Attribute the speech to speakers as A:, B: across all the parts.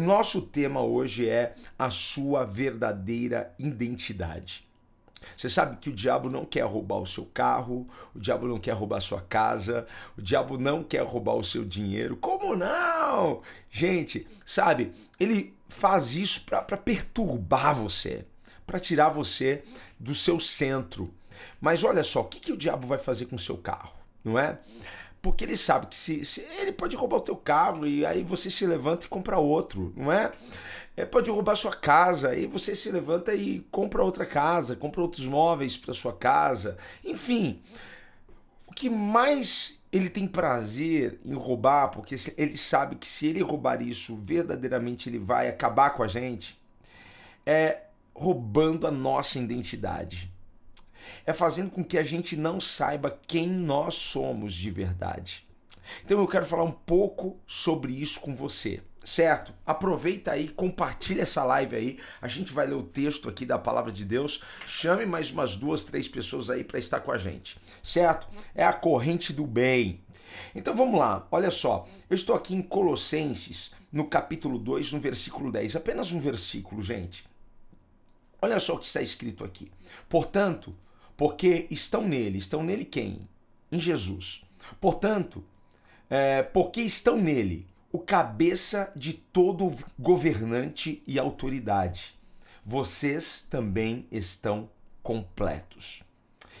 A: Nosso tema hoje é a sua verdadeira identidade. Você sabe que o diabo não quer roubar o seu carro, o diabo não quer roubar a sua casa, o diabo não quer roubar o seu dinheiro. Como não? Gente, sabe, ele faz isso para perturbar você, para tirar você do seu centro. Mas olha só, o que, que o diabo vai fazer com o seu carro, não é? Porque ele sabe que se, se, ele pode roubar o teu carro e aí você se levanta e compra outro, não é? é pode roubar sua casa e você se levanta e compra outra casa, compra outros móveis para sua casa. Enfim, o que mais ele tem prazer em roubar, porque ele sabe que se ele roubar isso, verdadeiramente ele vai acabar com a gente, é roubando a nossa identidade é fazendo com que a gente não saiba quem nós somos de verdade. Então eu quero falar um pouco sobre isso com você, certo? Aproveita aí, compartilha essa live aí. A gente vai ler o texto aqui da palavra de Deus. Chame mais umas duas, três pessoas aí para estar com a gente, certo? É a corrente do bem. Então vamos lá, olha só. Eu estou aqui em Colossenses, no capítulo 2, no versículo 10. Apenas um versículo, gente. Olha só o que está escrito aqui. Portanto, porque estão nele. Estão nele quem? Em Jesus. Portanto, é, porque estão nele o cabeça de todo governante e autoridade. Vocês também estão completos.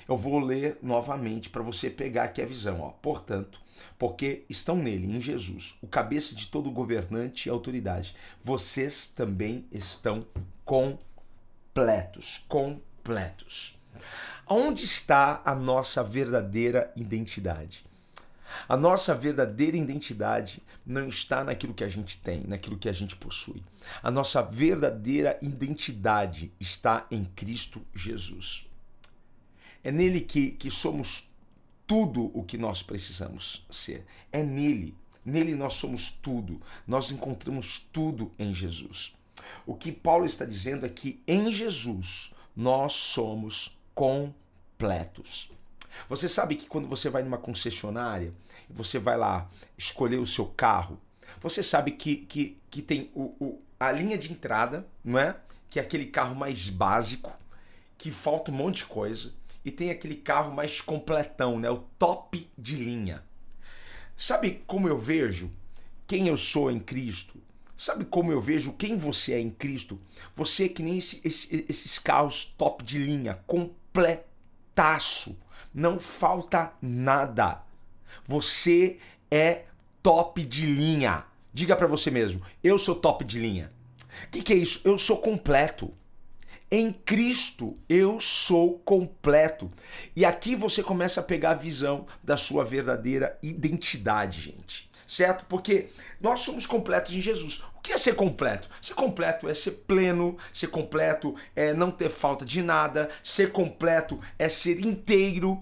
A: Eu vou ler novamente para você pegar aqui a visão. Ó. Portanto, porque estão nele, em Jesus, o cabeça de todo governante e autoridade. Vocês também estão completos. Completos. Onde está a nossa verdadeira identidade? A nossa verdadeira identidade não está naquilo que a gente tem, naquilo que a gente possui. A nossa verdadeira identidade está em Cristo Jesus. É nele que, que somos tudo o que nós precisamos ser. É nele. Nele nós somos tudo. Nós encontramos tudo em Jesus. O que Paulo está dizendo é que em Jesus nós somos completos. Você sabe que quando você vai numa concessionária, você vai lá escolher o seu carro, você sabe que, que, que tem o, o, a linha de entrada, não é? Que é aquele carro mais básico, que falta um monte de coisa, e tem aquele carro mais completão, né? O top de linha. Sabe como eu vejo quem eu sou em Cristo? Sabe como eu vejo quem você é em Cristo? Você é que nem esse, esse, esses carros top de linha, completos completaço. Não falta nada. Você é top de linha. Diga para você mesmo: eu sou top de linha. O que, que é isso? Eu sou completo. Em Cristo eu sou completo. E aqui você começa a pegar a visão da sua verdadeira identidade, gente certo? Porque nós somos completos em Jesus. Que é ser completo? Ser completo é ser pleno, ser completo é não ter falta de nada, ser completo é ser inteiro.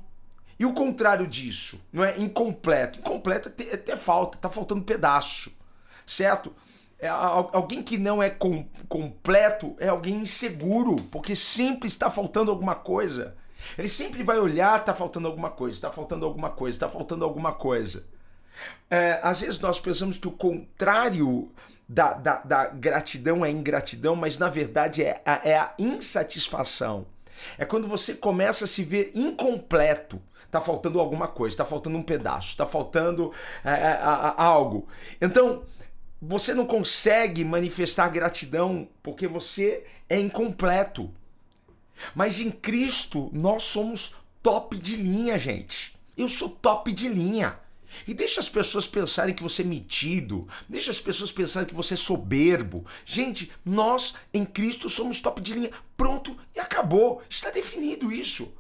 A: E o contrário disso, não é incompleto. Incompleto é ter, é ter falta, tá faltando pedaço, certo? É, alguém que não é com, completo é alguém inseguro, porque sempre está faltando alguma coisa. Ele sempre vai olhar, tá faltando alguma coisa, tá faltando alguma coisa, tá faltando alguma coisa. É, às vezes nós pensamos que o contrário da, da, da, gratidão é ingratidão, mas na verdade é a, é a insatisfação. É quando você começa a se ver incompleto. Tá faltando alguma coisa, tá faltando um pedaço, tá faltando é, é, algo. Então, você não consegue manifestar gratidão porque você é incompleto. Mas em Cristo, nós somos top de linha, gente. Eu sou top de linha. E deixa as pessoas pensarem que você é metido, deixa as pessoas pensarem que você é soberbo. Gente, nós em Cristo somos top de linha. Pronto e acabou. Está definido isso.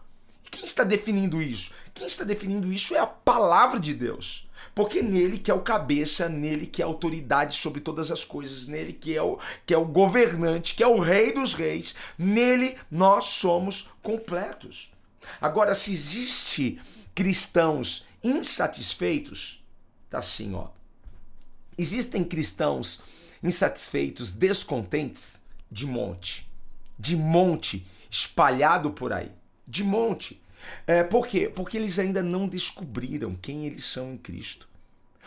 A: E quem está definindo isso? Quem está definindo isso é a palavra de Deus. Porque nele que é o cabeça, nele que é a autoridade sobre todas as coisas, nele que é o, que é o governante, que é o rei dos reis, nele nós somos completos. Agora, se existe cristãos insatisfeitos, tá assim, ó. Existem cristãos insatisfeitos, descontentes, de monte. De monte, espalhado por aí. De monte. É, por quê? Porque eles ainda não descobriram quem eles são em Cristo.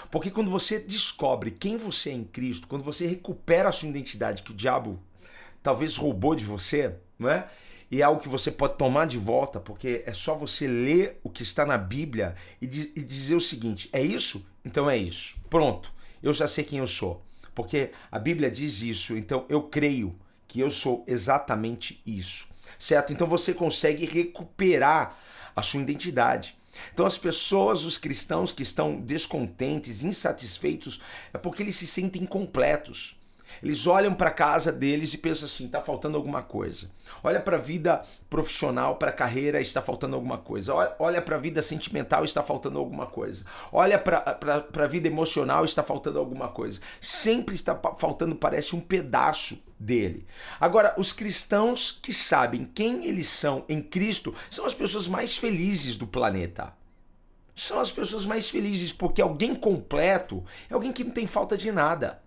A: Porque quando você descobre quem você é em Cristo, quando você recupera a sua identidade que o diabo talvez roubou de você, não é? E é algo que você pode tomar de volta, porque é só você ler o que está na Bíblia e, e dizer o seguinte: é isso? Então é isso. Pronto. Eu já sei quem eu sou. Porque a Bíblia diz isso, então eu creio que eu sou exatamente isso. Certo? Então você consegue recuperar a sua identidade. Então as pessoas, os cristãos que estão descontentes, insatisfeitos, é porque eles se sentem incompletos. Eles olham para a casa deles e pensam assim: está faltando alguma coisa. Olha para a vida profissional, para a carreira, está faltando alguma coisa. Olha para a vida sentimental, está faltando alguma coisa. Olha para a vida emocional, está faltando alguma coisa. Sempre está faltando, parece, um pedaço dele. Agora, os cristãos que sabem quem eles são em Cristo são as pessoas mais felizes do planeta. São as pessoas mais felizes porque alguém completo é alguém que não tem falta de nada.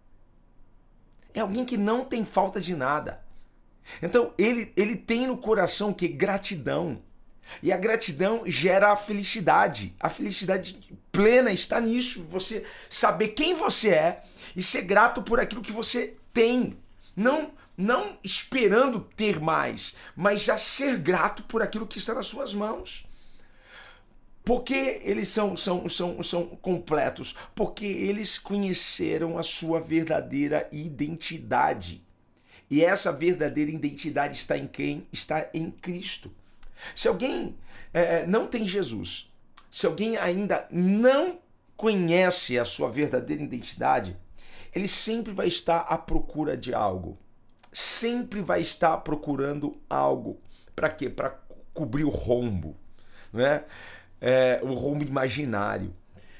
A: É alguém que não tem falta de nada. Então, ele, ele tem no coração que gratidão. E a gratidão gera a felicidade. A felicidade plena está nisso, você saber quem você é e ser grato por aquilo que você tem. Não não esperando ter mais, mas já ser grato por aquilo que está nas suas mãos. Porque eles são, são, são, são completos? Porque eles conheceram a sua verdadeira identidade. E essa verdadeira identidade está em quem? Está em Cristo. Se alguém é, não tem Jesus, se alguém ainda não conhece a sua verdadeira identidade, ele sempre vai estar à procura de algo. Sempre vai estar procurando algo. Para quê? Para cobrir o rombo. Não é? o rombo imaginário.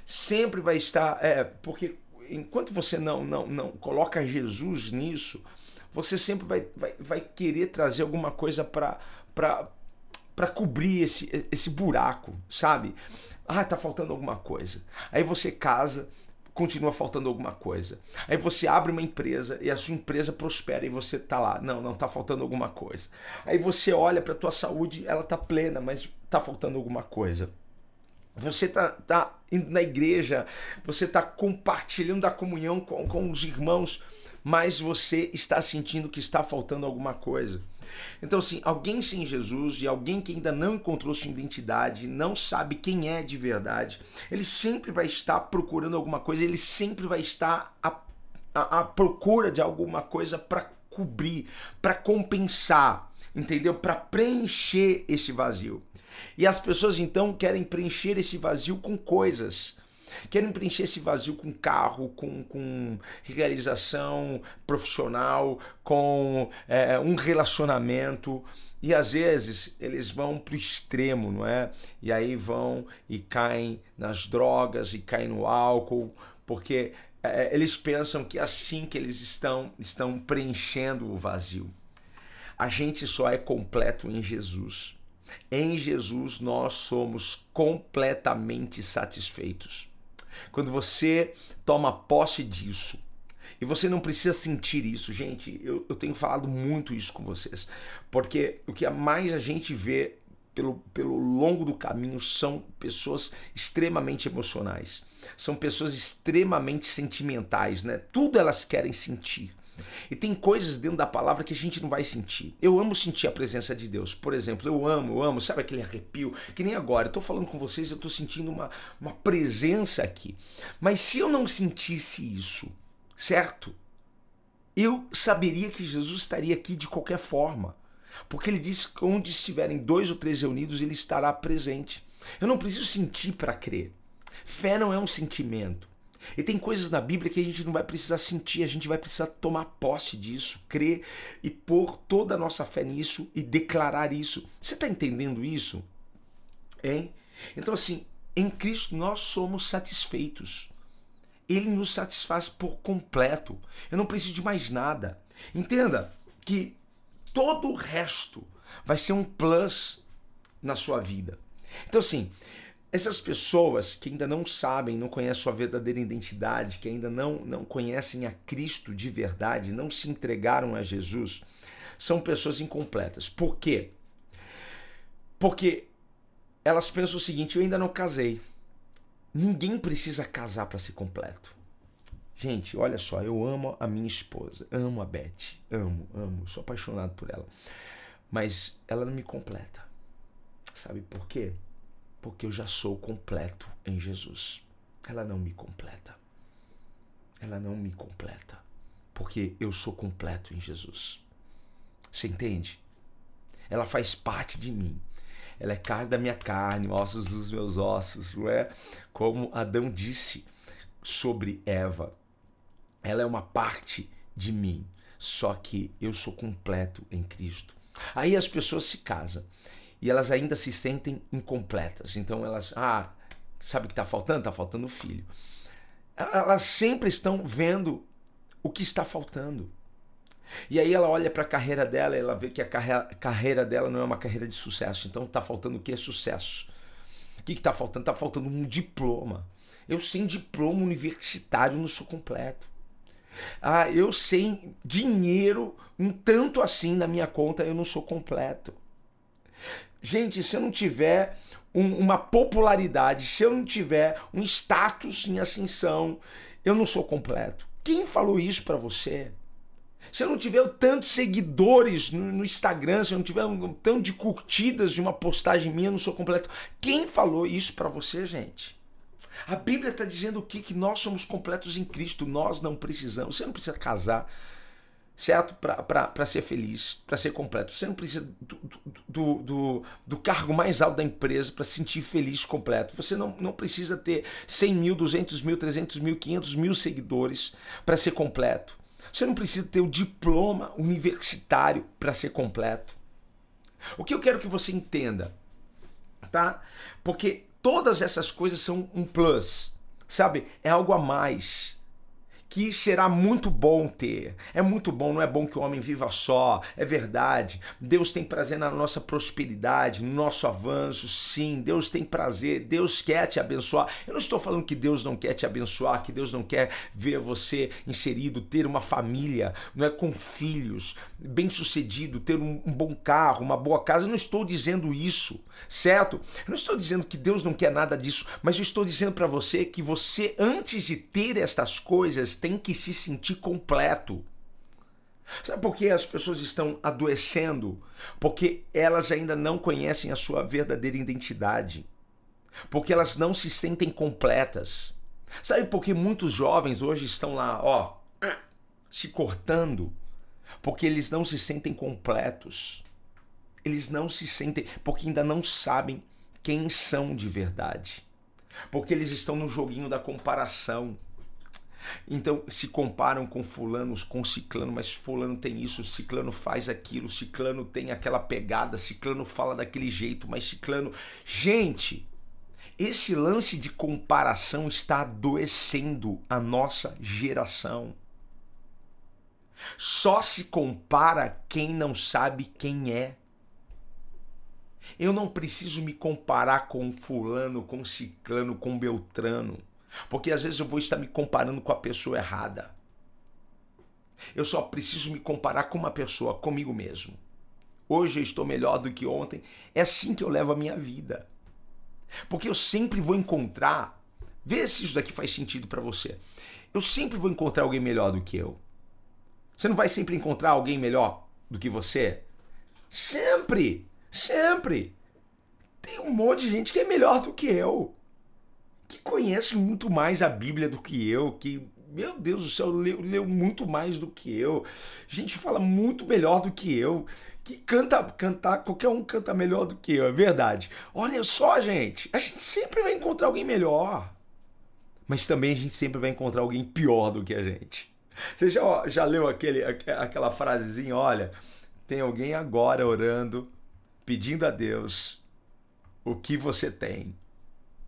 A: Sempre vai estar. É, porque enquanto você não, não, não coloca Jesus nisso, você sempre vai, vai, vai querer trazer alguma coisa para para cobrir esse, esse buraco, sabe? Ah, tá faltando alguma coisa. Aí você casa, continua faltando alguma coisa. Aí você abre uma empresa e a sua empresa prospera e você tá lá, não, não tá faltando alguma coisa. Aí você olha para tua saúde, ela tá plena, mas tá faltando alguma coisa. Você tá, tá indo na igreja, você tá compartilhando da comunhão com, com os irmãos, mas você está sentindo que está faltando alguma coisa. Então, assim, alguém sem Jesus e alguém que ainda não encontrou sua identidade, não sabe quem é de verdade, ele sempre vai estar procurando alguma coisa, ele sempre vai estar à, à, à procura de alguma coisa para cobrir, para compensar, entendeu? Para preencher esse vazio. E as pessoas então querem preencher esse vazio com coisas. Querem preencher esse vazio com carro, com, com realização profissional, com é, um relacionamento. E às vezes eles vão para o extremo, não é? E aí vão e caem nas drogas e caem no álcool, porque é, eles pensam que é assim que eles estão, estão preenchendo o vazio. A gente só é completo em Jesus. Em Jesus nós somos completamente satisfeitos. Quando você toma posse disso, e você não precisa sentir isso, gente. Eu, eu tenho falado muito isso com vocês, porque o que mais a gente vê pelo, pelo longo do caminho são pessoas extremamente emocionais, são pessoas extremamente sentimentais, né? Tudo elas querem sentir. E tem coisas dentro da palavra que a gente não vai sentir. Eu amo sentir a presença de Deus. Por exemplo, eu amo, eu amo, sabe aquele arrepio? Que nem agora, eu tô falando com vocês, eu tô sentindo uma, uma presença aqui. Mas se eu não sentisse isso, certo? Eu saberia que Jesus estaria aqui de qualquer forma. Porque ele disse que onde estiverem dois ou três reunidos, ele estará presente. Eu não preciso sentir para crer. Fé não é um sentimento. E tem coisas na Bíblia que a gente não vai precisar sentir, a gente vai precisar tomar posse disso, crer e pôr toda a nossa fé nisso e declarar isso. Você está entendendo isso? Hein? Então, assim, Em Cristo nós somos satisfeitos. Ele nos satisfaz por completo. Eu não preciso de mais nada. Entenda que todo o resto vai ser um plus na sua vida. Então, assim, essas pessoas que ainda não sabem, não conhecem sua verdadeira identidade, que ainda não, não conhecem a Cristo de verdade, não se entregaram a Jesus, são pessoas incompletas. Por quê? Porque elas pensam o seguinte: eu ainda não casei. Ninguém precisa casar para ser completo. Gente, olha só, eu amo a minha esposa, amo a Beth, amo, amo, sou apaixonado por ela. Mas ela não me completa. Sabe por quê? Porque eu já sou completo em Jesus. Ela não me completa. Ela não me completa. Porque eu sou completo em Jesus. Você entende? Ela faz parte de mim. Ela é carne da minha carne, ossos dos meus ossos, não é? Como Adão disse sobre Eva. Ela é uma parte de mim, só que eu sou completo em Cristo. Aí as pessoas se casam e elas ainda se sentem incompletas. Então elas, ah, sabe o que está faltando? Está faltando filho. Elas sempre estão vendo o que está faltando. E aí ela olha para a carreira dela ela vê que a carreira, carreira dela não é uma carreira de sucesso. Então está faltando o que? Sucesso. O que está faltando? Está faltando um diploma. Eu sem diploma universitário não sou completo. Ah, eu sem dinheiro, um tanto assim na minha conta, eu não sou completo. Gente, se eu não tiver um, uma popularidade, se eu não tiver um status em ascensão, eu não sou completo. Quem falou isso para você? Se eu não tiver tantos seguidores no, no, Instagram, se eu não tiver um tanto de curtidas de uma postagem minha, eu não sou completo. Quem falou isso para você, gente? A Bíblia está dizendo o que? Que nós somos completos em Cristo, nós não precisamos. Você não precisa casar, certo? Para ser feliz, para ser completo. Você não precisa do, do, do, do cargo mais alto da empresa para se sentir feliz completo. Você não, não precisa ter 100 mil, 200 mil, 300 mil, 500 mil seguidores para ser completo. Você não precisa ter o diploma universitário para ser completo. O que eu quero que você entenda, tá? Porque todas essas coisas são um plus, sabe? É algo a mais que será muito bom ter. É muito bom, não é bom que o homem viva só, é verdade. Deus tem prazer na nossa prosperidade, no nosso avanço, sim. Deus tem prazer, Deus quer te abençoar. Eu não estou falando que Deus não quer te abençoar, que Deus não quer ver você inserido, ter uma família, não é com filhos, bem-sucedido, ter um, um bom carro, uma boa casa. Eu não estou dizendo isso, certo? Eu não estou dizendo que Deus não quer nada disso, mas eu estou dizendo para você que você antes de ter estas coisas tem que se sentir completo. Sabe por que as pessoas estão adoecendo? Porque elas ainda não conhecem a sua verdadeira identidade. Porque elas não se sentem completas. Sabe por que muitos jovens hoje estão lá, ó, se cortando? Porque eles não se sentem completos. Eles não se sentem, porque ainda não sabem quem são de verdade. Porque eles estão no joguinho da comparação. Então se comparam com fulanos, com ciclano, mas fulano tem isso, ciclano faz aquilo, ciclano tem aquela pegada, ciclano fala daquele jeito, mas ciclano, gente, esse lance de comparação está adoecendo a nossa geração. Só se compara quem não sabe quem é. Eu não preciso me comparar com fulano, com ciclano, com beltrano. Porque às vezes eu vou estar me comparando com a pessoa errada. Eu só preciso me comparar com uma pessoa, comigo mesmo. Hoje eu estou melhor do que ontem. É assim que eu levo a minha vida. Porque eu sempre vou encontrar. Vê se isso daqui faz sentido para você. Eu sempre vou encontrar alguém melhor do que eu. Você não vai sempre encontrar alguém melhor do que você? Sempre! Sempre! Tem um monte de gente que é melhor do que eu que conhece muito mais a Bíblia do que eu, que, meu Deus do céu, leu, leu muito mais do que eu. Gente fala muito melhor do que eu. Que canta, cantar, qualquer um canta melhor do que eu, é verdade. Olha só, gente, a gente sempre vai encontrar alguém melhor. Mas também a gente sempre vai encontrar alguém pior do que a gente. Você já, já leu aquele, aquela frasezinha? Olha, tem alguém agora orando, pedindo a Deus o que você tem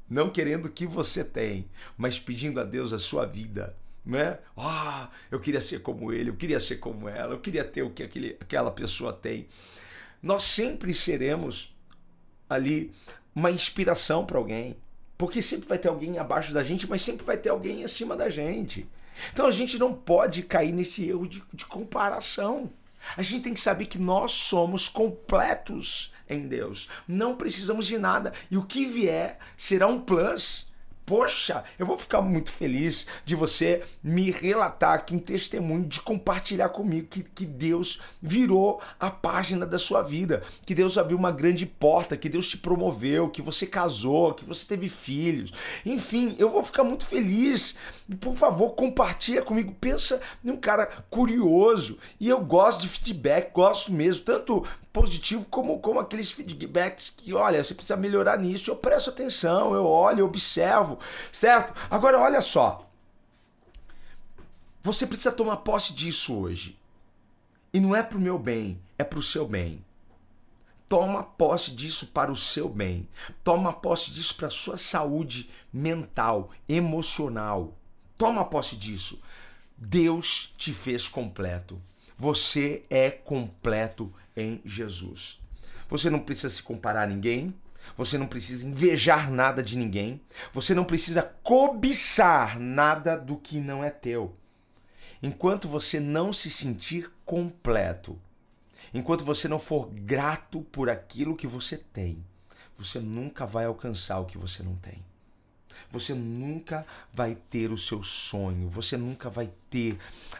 A: não querendo o que você tem, mas pedindo a Deus a sua vida. Né? Ah, eu queria ser como ele, eu queria ser como ela, eu queria ter o que aquele, aquela pessoa tem. Nós sempre seremos ali uma inspiração para alguém, porque sempre vai ter alguém abaixo da gente, mas sempre vai ter alguém acima da gente. Então a gente não pode cair nesse erro de, de comparação. A gente tem que saber que nós somos completos em Deus. Não precisamos de nada. E o que vier será um plus. Poxa, eu vou ficar muito feliz de você me relatar aqui um testemunho, de compartilhar comigo que, que Deus virou a página da sua vida, que Deus abriu uma grande porta, que Deus te promoveu, que você casou, que você teve filhos. Enfim, eu vou ficar muito feliz. Por favor, compartilha comigo. Pensa em um cara curioso. E eu gosto de feedback, gosto mesmo, tanto positivo como, como aqueles feedbacks que, olha, você precisa melhorar nisso. Eu presto atenção, eu olho, eu observo, certo? Agora, olha só. Você precisa tomar posse disso hoje. E não é para o meu bem, é para o seu bem. Toma posse disso para o seu bem. Toma posse disso para a sua saúde mental, emocional. Toma posse disso. Deus te fez completo. Você é completo em Jesus. Você não precisa se comparar a ninguém, você não precisa invejar nada de ninguém, você não precisa cobiçar nada do que não é teu. Enquanto você não se sentir completo, enquanto você não for grato por aquilo que você tem, você nunca vai alcançar o que você não tem. Você nunca vai ter o seu sonho, você nunca vai ter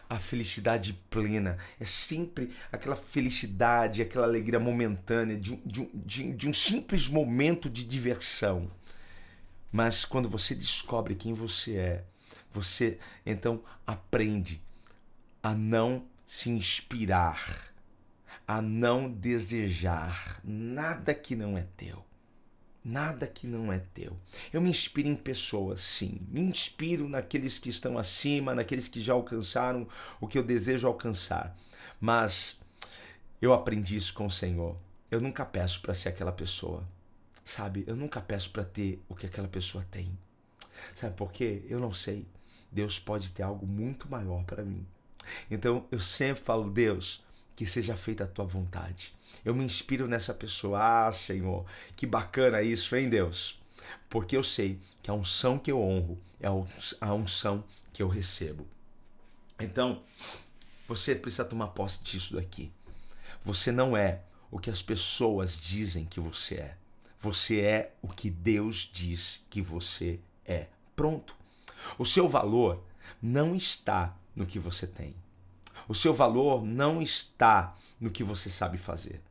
A: a felicidade plena. É sempre aquela felicidade, aquela alegria momentânea de, de, de, de um simples momento de diversão. Mas quando você descobre quem você é, você então aprende a não se inspirar, a não desejar nada que não é teu. Nada que não é teu. Eu me inspiro em pessoas, sim. Me inspiro naqueles que estão acima, naqueles que já alcançaram o que eu desejo alcançar. Mas eu aprendi isso com o Senhor. Eu nunca peço para ser aquela pessoa. Sabe? Eu nunca peço para ter o que aquela pessoa tem. Sabe por quê? Eu não sei. Deus pode ter algo muito maior para mim. Então eu sempre falo, Deus, que seja feita a tua vontade. Eu me inspiro nessa pessoa. Ah, Senhor, que bacana isso, hein, Deus? Porque eu sei que a unção que eu honro é a unção que eu recebo. Então, você precisa tomar posse disso daqui. Você não é o que as pessoas dizem que você é. Você é o que Deus diz que você é. Pronto. O seu valor não está no que você tem. O seu valor não está no que você sabe fazer.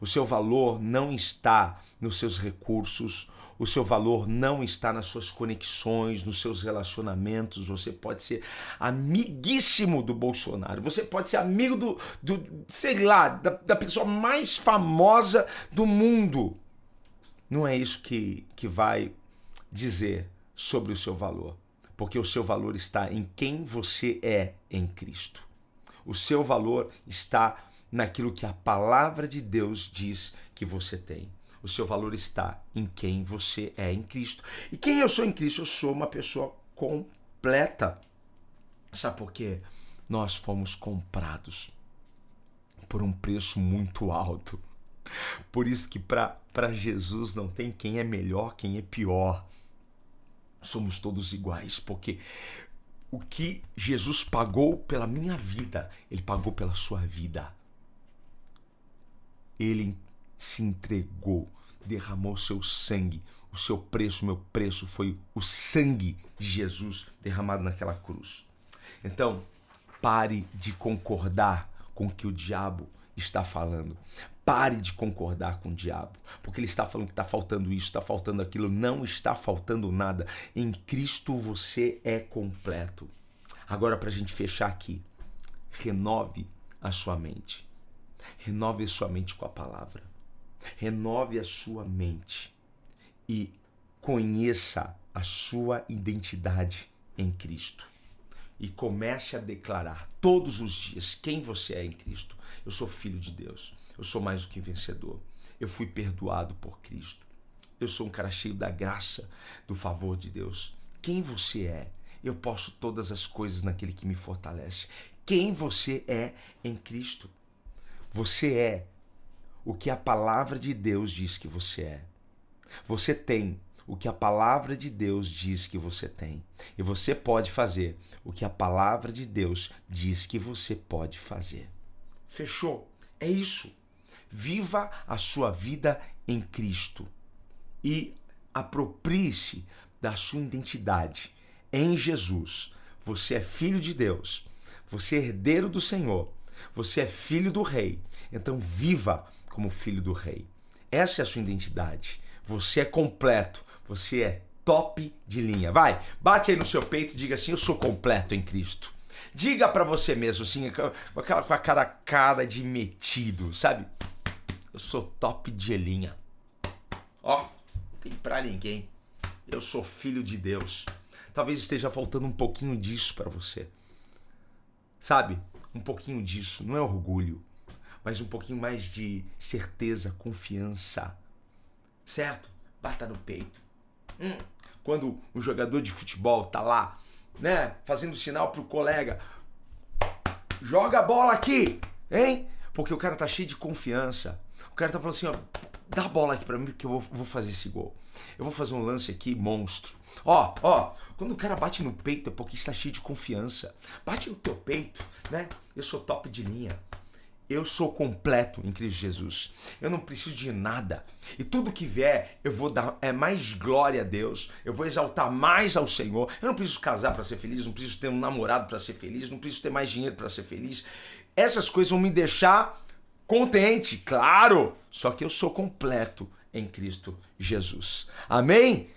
A: O seu valor não está nos seus recursos. O seu valor não está nas suas conexões, nos seus relacionamentos. Você pode ser amiguíssimo do Bolsonaro. Você pode ser amigo do, do sei lá, da, da pessoa mais famosa do mundo. Não é isso que, que vai dizer sobre o seu valor. Porque o seu valor está em quem você é em Cristo. O seu valor está naquilo que a palavra de Deus diz que você tem. O seu valor está em quem você é em Cristo. E quem eu sou em Cristo? Eu sou uma pessoa completa. Sabe por quê? Nós fomos comprados por um preço muito alto. Por isso que para Jesus não tem quem é melhor, quem é pior. Somos todos iguais, porque o que Jesus pagou pela minha vida, ele pagou pela sua vida. Ele se entregou, derramou seu sangue. O seu preço, meu preço foi o sangue de Jesus derramado naquela cruz. Então, pare de concordar com o que o diabo está falando. Pare de concordar com o diabo, porque ele está falando que está faltando isso, está faltando aquilo. Não está faltando nada. Em Cristo você é completo. Agora, para a gente fechar aqui, renove a sua mente. Renove a sua mente com a palavra. Renove a sua mente e conheça a sua identidade em Cristo. E comece a declarar todos os dias quem você é em Cristo. Eu sou filho de Deus. Eu sou mais do que vencedor. Eu fui perdoado por Cristo. Eu sou um cara cheio da graça, do favor de Deus. Quem você é? Eu posso todas as coisas naquele que me fortalece. Quem você é em Cristo? Você é o que a palavra de Deus diz que você é. Você tem o que a palavra de Deus diz que você tem. E você pode fazer o que a palavra de Deus diz que você pode fazer. Fechou? É isso. Viva a sua vida em Cristo e aproprie-se da sua identidade em Jesus. Você é filho de Deus, você é herdeiro do Senhor, você é filho do Rei. Então viva como filho do Rei. Essa é a sua identidade. Você é completo, você é top de linha. Vai, bate aí no seu peito e diga assim: Eu sou completo em Cristo. Diga para você mesmo, assim, com aquela com a cara cara de metido, sabe? Eu sou top de linha. Ó, tem pra ninguém. Eu sou filho de Deus. Talvez esteja faltando um pouquinho disso para você. Sabe? Um pouquinho disso. Não é orgulho, mas um pouquinho mais de certeza, confiança. Certo? Bata no peito. Hum. Quando um jogador de futebol tá lá, né, fazendo sinal pro colega, joga a bola aqui, hein? Porque o cara tá cheio de confiança. O cara tá falando assim, ó, dá a bola aqui para mim que eu vou, vou, fazer esse gol. Eu vou fazer um lance aqui monstro. Ó, ó, quando o cara bate no peito é porque está cheio de confiança. Bate no teu peito, né? Eu sou top de linha. Eu sou completo em Cristo Jesus. Eu não preciso de nada. E tudo que vier, eu vou dar é mais glória a Deus. Eu vou exaltar mais ao Senhor. Eu não preciso casar para ser feliz, não preciso ter um namorado para ser feliz, não preciso ter mais dinheiro para ser feliz. Essas coisas vão me deixar contente, claro. Só que eu sou completo em Cristo Jesus. Amém?